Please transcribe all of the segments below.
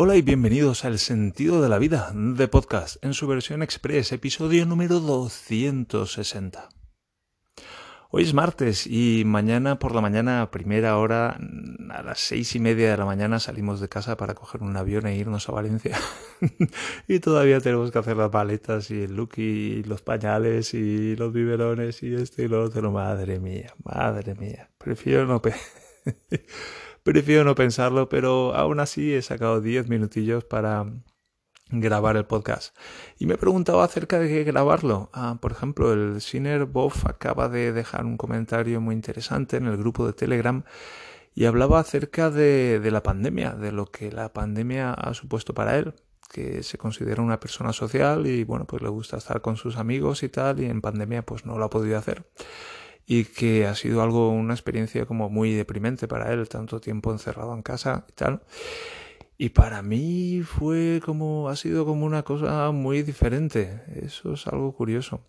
Hola y bienvenidos al Sentido de la Vida de podcast en su versión express, episodio número 260. Hoy es martes y mañana por la mañana, a primera hora, a las seis y media de la mañana salimos de casa para coger un avión e irnos a Valencia. y todavía tenemos que hacer las paletas y el look y los pañales y los biberones y esto y lo otro. Madre mía, madre mía. Prefiero no... Prefiero no pensarlo, pero aún así he sacado 10 minutillos para grabar el podcast. Y me he preguntado acerca de qué grabarlo. Ah, por ejemplo, el Sinner Boff acaba de dejar un comentario muy interesante en el grupo de Telegram y hablaba acerca de, de la pandemia, de lo que la pandemia ha supuesto para él que se considera una persona social y bueno pues le gusta estar con sus amigos y tal y en pandemia pues no lo ha podido hacer y que ha sido algo, una experiencia como muy deprimente para él, tanto tiempo encerrado en casa y tal. Y para mí fue como, ha sido como una cosa muy diferente. Eso es algo curioso.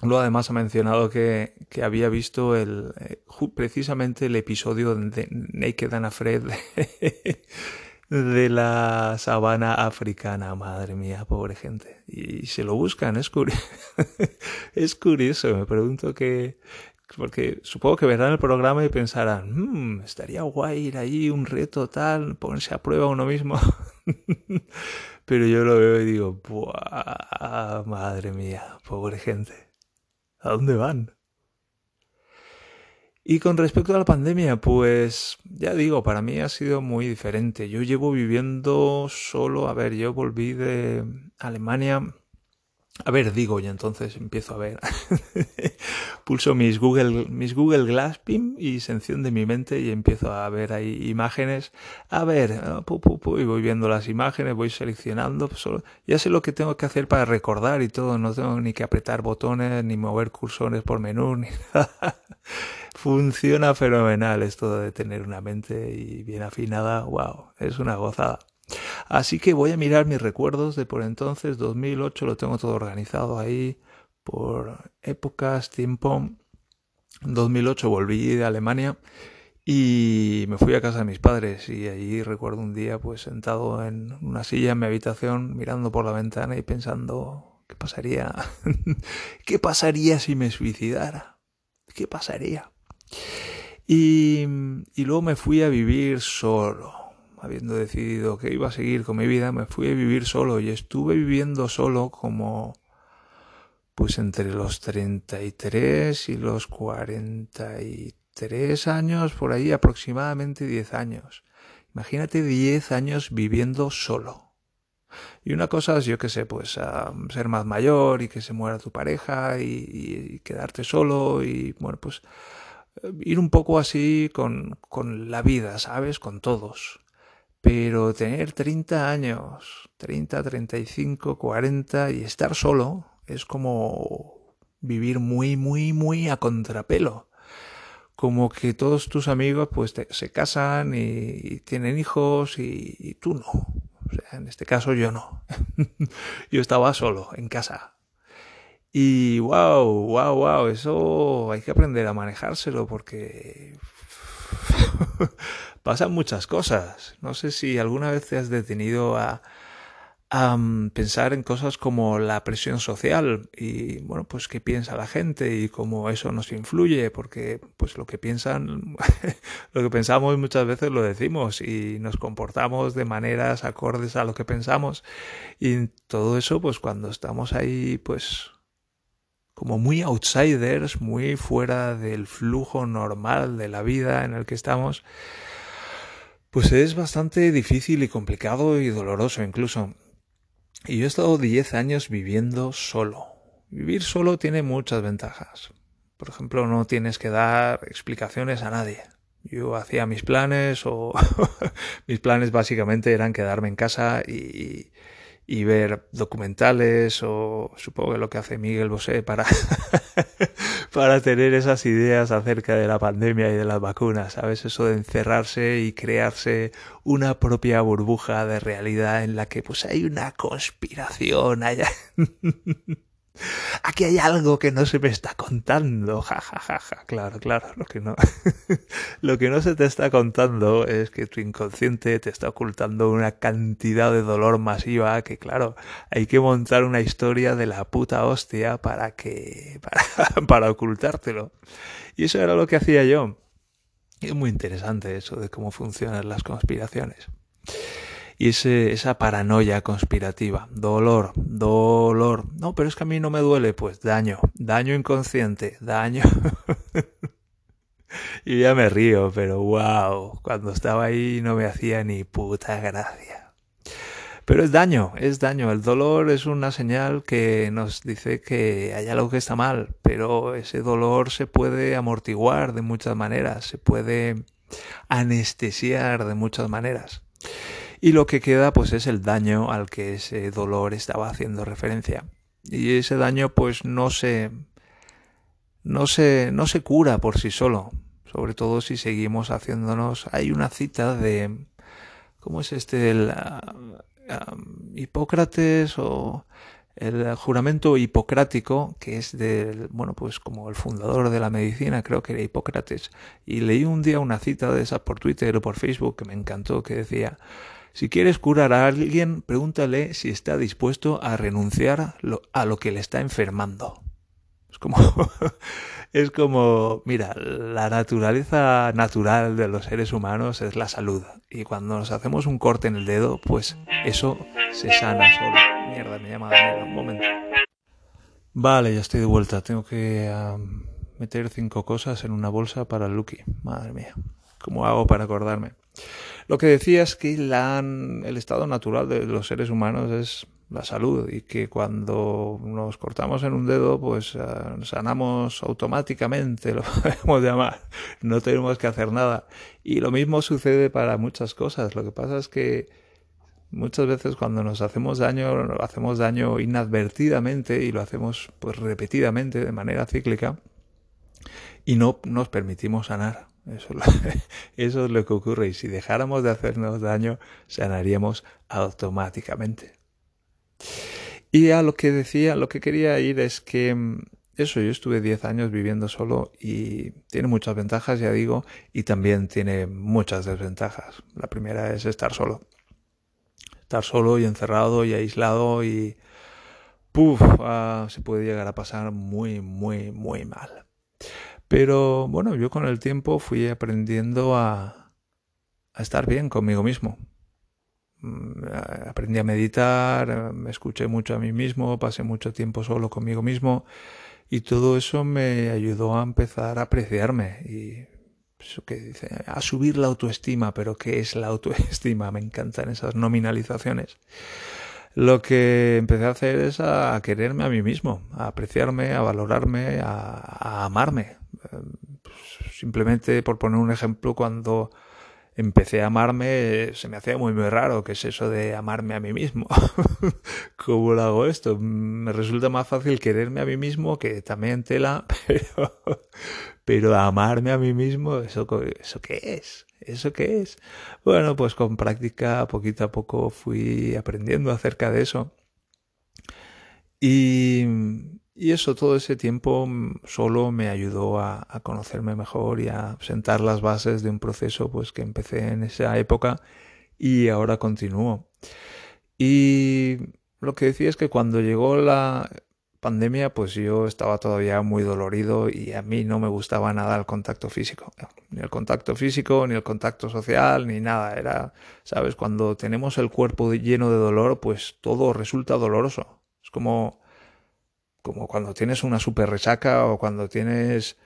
Luego además ha mencionado que, que había visto el, eh, precisamente el episodio de Naked and Afraid de la sabana africana. Madre mía, pobre gente. Y se lo buscan, es curioso. es curioso. Me pregunto qué, porque supongo que verán el programa y pensarán, mmm, estaría guay ir ahí, un reto tal, ponerse a prueba uno mismo. Pero yo lo veo y digo, Buah, madre mía, pobre gente. ¿A dónde van? Y con respecto a la pandemia, pues ya digo, para mí ha sido muy diferente. Yo llevo viviendo solo, a ver, yo volví de Alemania a ver, digo, y entonces empiezo a ver. Pulso mis Google, mis Google Glass Pim y se enciende mi mente y empiezo a ver ahí imágenes. A ver, ah, y voy viendo las imágenes, voy seleccionando. Pues solo, ya sé lo que tengo que hacer para recordar y todo. No tengo ni que apretar botones, ni mover cursores por menú, ni nada. Funciona fenomenal esto de tener una mente y bien afinada. Wow, es una gozada. Así que voy a mirar mis recuerdos de por entonces, 2008, lo tengo todo organizado ahí por épocas, tiempo. 2008 volví de Alemania y me fui a casa de mis padres y allí recuerdo un día pues sentado en una silla en mi habitación mirando por la ventana y pensando qué pasaría qué pasaría si me suicidara qué pasaría y, y luego me fui a vivir solo habiendo decidido que iba a seguir con mi vida, me fui a vivir solo y estuve viviendo solo como pues entre los 33 y los 43 años, por ahí aproximadamente 10 años. Imagínate 10 años viviendo solo. Y una cosa es, yo que sé, pues ser más mayor y que se muera tu pareja y, y, quedarte solo y, bueno, pues ir un poco así con, con la vida, ¿sabes? Con todos. Pero tener 30 años, 30, 35, 40 y estar solo es como vivir muy, muy, muy a contrapelo. Como que todos tus amigos pues se casan y, tienen hijos y, y, tú no. O sea, en este caso yo no. yo estaba solo en casa. Y wow, wow, wow, eso hay que aprender a manejárselo porque pasan muchas cosas. No sé si alguna vez te has detenido a, a mm, pensar en cosas como la presión social y bueno pues qué piensa la gente y cómo eso nos influye porque pues lo que piensan lo que pensamos muchas veces lo decimos y nos comportamos de maneras acordes a lo que pensamos y todo eso pues cuando estamos ahí pues como muy outsiders muy fuera del flujo normal de la vida en el que estamos pues es bastante difícil y complicado y doloroso incluso. Y yo he estado 10 años viviendo solo. Vivir solo tiene muchas ventajas. Por ejemplo, no tienes que dar explicaciones a nadie. Yo hacía mis planes o mis planes básicamente eran quedarme en casa y, y ver documentales o supongo que lo que hace Miguel Bosé para, para tener esas ideas acerca de la pandemia y de las vacunas, ¿sabes? Eso de encerrarse y crearse una propia burbuja de realidad en la que pues hay una conspiración allá. Aquí hay algo que no se me está contando. Ja, ja, ja, ja. Claro, claro. Lo que no, lo que no se te está contando es que tu inconsciente te está ocultando una cantidad de dolor masiva que, claro, hay que montar una historia de la puta hostia para que, para, para ocultártelo. Y eso era lo que hacía yo. Y es muy interesante eso de cómo funcionan las conspiraciones y ese, esa paranoia conspirativa. Dolor, dolor. No, pero es que a mí no me duele. Pues daño, daño inconsciente, daño. y ya me río, pero wow, cuando estaba ahí no me hacía ni puta gracia. Pero es daño, es daño. El dolor es una señal que nos dice que hay algo que está mal, pero ese dolor se puede amortiguar de muchas maneras, se puede anestesiar de muchas maneras y lo que queda pues es el daño al que ese dolor estaba haciendo referencia. Y ese daño pues no se no se no se cura por sí solo, sobre todo si seguimos haciéndonos hay una cita de ¿cómo es este el ah, Hipócrates o el juramento hipocrático, que es del, bueno, pues como el fundador de la medicina, creo que era Hipócrates, y leí un día una cita de esa por Twitter o por Facebook que me encantó, que decía, si quieres curar a alguien, pregúntale si está dispuesto a renunciar a lo que le está enfermando. Es como, es como, mira, la naturaleza natural de los seres humanos es la salud. Y cuando nos hacemos un corte en el dedo, pues eso se sana solo. Mierda, me llama Daniel, un momento. Vale, ya estoy de vuelta. Tengo que meter cinco cosas en una bolsa para Lucky. Madre mía. ¿Cómo hago para acordarme? Lo que decía es que el estado natural de los seres humanos es la salud y que cuando nos cortamos en un dedo pues eh, sanamos automáticamente, lo podemos llamar, no tenemos que hacer nada. Y lo mismo sucede para muchas cosas. Lo que pasa es que muchas veces cuando nos hacemos daño, hacemos daño inadvertidamente y lo hacemos pues repetidamente de manera cíclica y no nos permitimos sanar. Eso, eso es lo que ocurre y si dejáramos de hacernos daño, sanaríamos automáticamente. Y a lo que decía, lo que quería ir es que mm, eso, yo estuve 10 años viviendo solo y tiene muchas ventajas, ya digo, y también tiene muchas desventajas. La primera es estar solo. Estar solo y encerrado y aislado y... Puf, ah, se puede llegar a pasar muy, muy, muy mal. Pero bueno, yo con el tiempo fui aprendiendo a, estar bien conmigo mismo. Mm, aprendí a meditar, me escuché mucho a mí mismo, pasé mucho tiempo solo conmigo mismo y todo eso me ayudó a empezar a apreciarme y dice, a subir la autoestima, pero ¿qué es la autoestima? Me encantan esas nominalizaciones. Lo que empecé a hacer es a quererme a mí mismo, a apreciarme, a valorarme, a amarme, simplemente por poner un ejemplo, cuando empecé a amarme se me hacía muy muy raro que es eso de amarme a mí mismo. ¿Cómo lo hago esto? Me resulta más fácil quererme a mí mismo que también tela, pero, pero amarme a mí mismo, ¿eso, ¿eso qué es? ¿Eso qué es? Bueno, pues con práctica poquito a poco fui aprendiendo acerca de eso. Y, y eso, todo ese tiempo mm, solo me ayudó a, conocerme mejor y a sentar las bases de un proceso pues que empecé en esa época y ahora continúo. Y lo que decía es que cuando llegó la pandemia, pues yo estaba todavía muy dolorido y a mí no me gustaba nada el contacto físico. Ni el contacto físico, ni el contacto social, ni nada. Era, sabes, cuando tenemos el cuerpo lleno de dolor, pues todo resulta doloroso. Es como como cuando tienes una super resaca o cuando tienes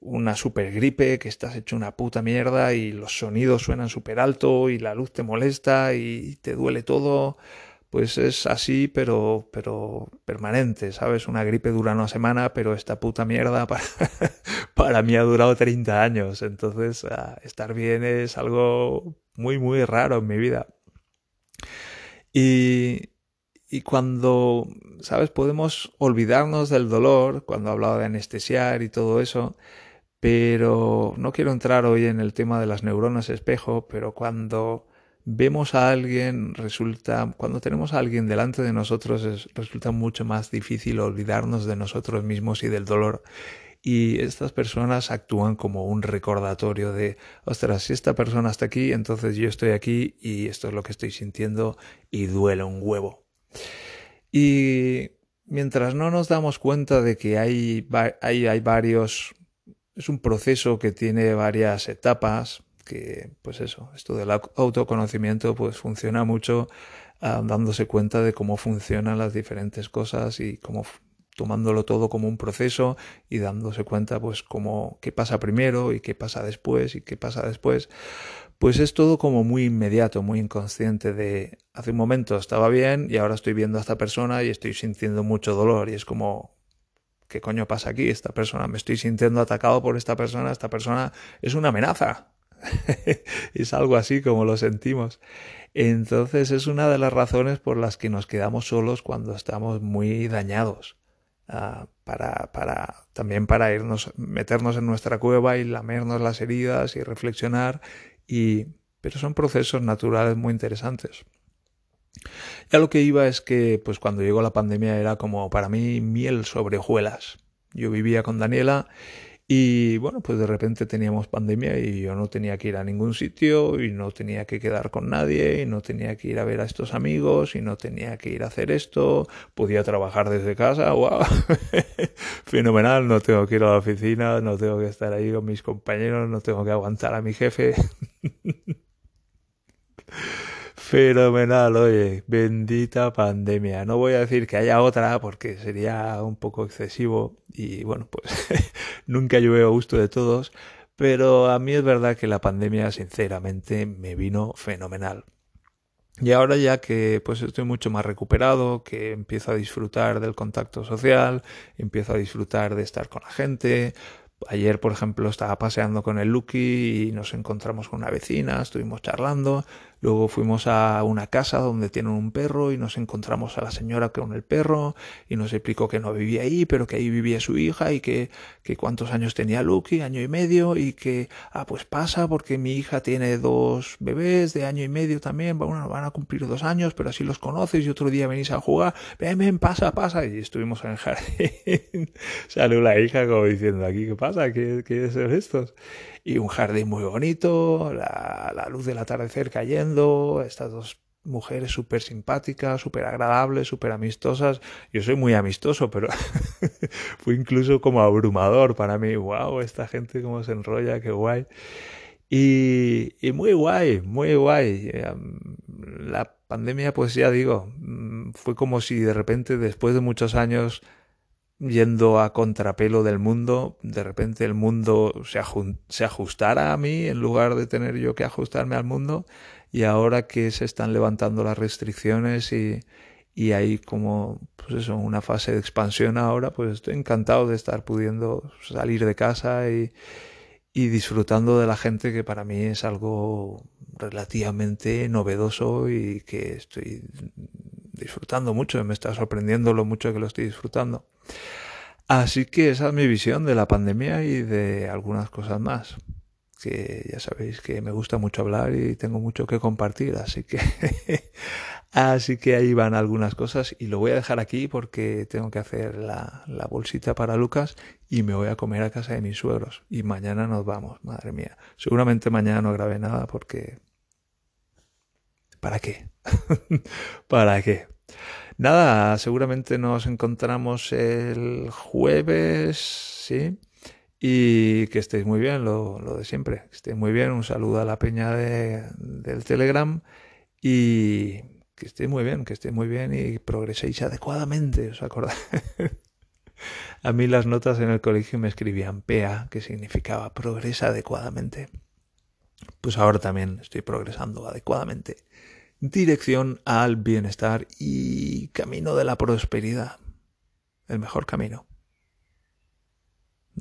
una super gripe que estás hecho una puta mierda y los sonidos suenan súper alto y la luz te molesta y te duele todo, pues es así pero pero permanente, ¿sabes? Una gripe dura una semana, pero esta puta mierda para, para mí ha durado 30 años, entonces ah, estar bien es algo muy muy raro en mi vida. Y, y cuando, ¿sabes? Podemos olvidarnos del dolor, cuando hablaba de anestesiar y todo eso, pero no quiero entrar hoy en el tema de las neuronas espejo, pero cuando vemos a alguien, resulta, cuando tenemos a alguien delante de nosotros, resulta mucho más difícil olvidarnos de nosotros mismos y del dolor. Y estas personas actúan como un recordatorio de, ostras, si esta persona está aquí, entonces yo estoy aquí y esto es lo que estoy sintiendo y duele un huevo. Y mientras no nos damos cuenta de que hay, hay, hay varios, es un proceso que tiene varias etapas, que pues eso, esto del autoconocimiento pues funciona mucho dándose cuenta de cómo funcionan las diferentes cosas y cómo tomándolo todo como un proceso y dándose cuenta pues cómo qué pasa primero y qué pasa después y qué pasa después pues es todo como muy inmediato, muy inconsciente de hace un momento estaba bien y ahora estoy viendo a esta persona y estoy sintiendo mucho dolor y es como ¿qué coño pasa aquí? Esta persona, me estoy sintiendo atacado por esta persona, esta persona es una amenaza. es algo así como lo sentimos. Entonces es una de las razones por las que nos quedamos solos cuando estamos muy dañados. Uh, para, para, también para irnos, meternos en nuestra cueva y lamernos las heridas y reflexionar y, pero son procesos naturales muy interesantes. Ya lo que iba es que, pues cuando llegó la pandemia era como para mí miel sobre hojuelas. Yo vivía con Daniela y bueno, pues de repente teníamos pandemia y yo no tenía que ir a ningún sitio y no tenía que quedar con nadie y no tenía que ir a ver a estos amigos y no tenía que ir a hacer esto. Podía trabajar desde casa, wow, fenomenal, no tengo que ir a la oficina, no tengo que estar ahí con mis compañeros, no tengo que aguantar a mi jefe. Fenomenal, oye, bendita pandemia. No voy a decir que haya otra porque sería un poco excesivo y bueno, pues nunca llueve a gusto de todos, pero a mí es verdad que la pandemia sinceramente me vino fenomenal. Y ahora ya que pues estoy mucho más recuperado, que empiezo a disfrutar del contacto social, empiezo a disfrutar de estar con la gente, Ayer, por ejemplo, estaba paseando con el Lucky y nos encontramos con una vecina, estuvimos charlando, luego fuimos a una casa donde tienen un perro y nos encontramos a la señora con el perro y nos explicó que no vivía ahí, pero que ahí vivía su hija y que, que cuántos años tenía Lucky, año y medio, y que, ah, pues pasa porque mi hija tiene dos bebés de año y medio también, bueno, van a cumplir dos años, pero así los conoces y otro día venís a jugar, ven, ven, pasa, pasa, y estuvimos en el jardín. Salió la hija como diciendo, aquí, ¿qué pasa? Pasa? ¿Qué, qué son estos? Y un jardín muy bonito, la, luz del atardecer cayendo, estas dos mujeres súper simpáticas, súper agradables, súper amistosas. Yo soy muy amistoso, pero fue incluso como abrumador para mí. ¡Wow! Esta gente cómo se enrolla, qué guay. Y, y muy guay, muy guay. Em, la pandemia, pues ya digo, mm, fue como si de repente, después de muchos años yendo a contrapelo del mundo, de repente el mundo se, se, ajustara a mí en lugar de tener yo que ajustarme al mundo y ahora que se están levantando las restricciones y, y hay como pues eso, una fase de expansión ahora, pues estoy encantado de estar pudiendo salir de casa y, y disfrutando de la gente que para mí es algo relativamente novedoso y que estoy disfrutando mucho, me está sorprendiendo lo mucho que lo estoy disfrutando. Así que esa es mi visión de la pandemia y de algunas cosas más. Que ya sabéis que me gusta mucho hablar y tengo mucho que compartir, así que así que ahí van algunas cosas y lo voy a dejar aquí porque tengo que hacer la, bolsita para Lucas y me voy a comer a casa de mis suegros y mañana nos vamos, madre mía. Seguramente mañana no grabé nada porque ¿Para qué? ¿Para qué? Nada, seguramente nos encontramos el jueves, ¿sí? Y que estéis muy bien, lo, de siempre. Que estéis muy bien. Un saludo a la peña de, del Telegram. Y que estéis muy bien, que estéis muy bien y progreséis adecuadamente. ¿Os acordáis? a mí las notas en el colegio me escribían PA, que significaba progresa adecuadamente. Pues ahora también estoy progresando adecuadamente dirección al bienestar y camino de la prosperidad. El mejor camino.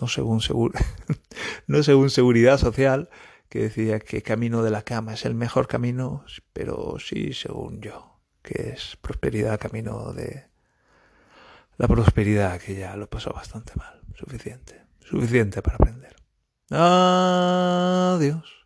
No según, no según seguridad social, que decía que camino de la cama es el mejor camino, pero sí según yo, que es prosperidad, camino de la prosperidad, que ya lo pasó bastante mal. Suficiente. Suficiente para aprender. Adiós.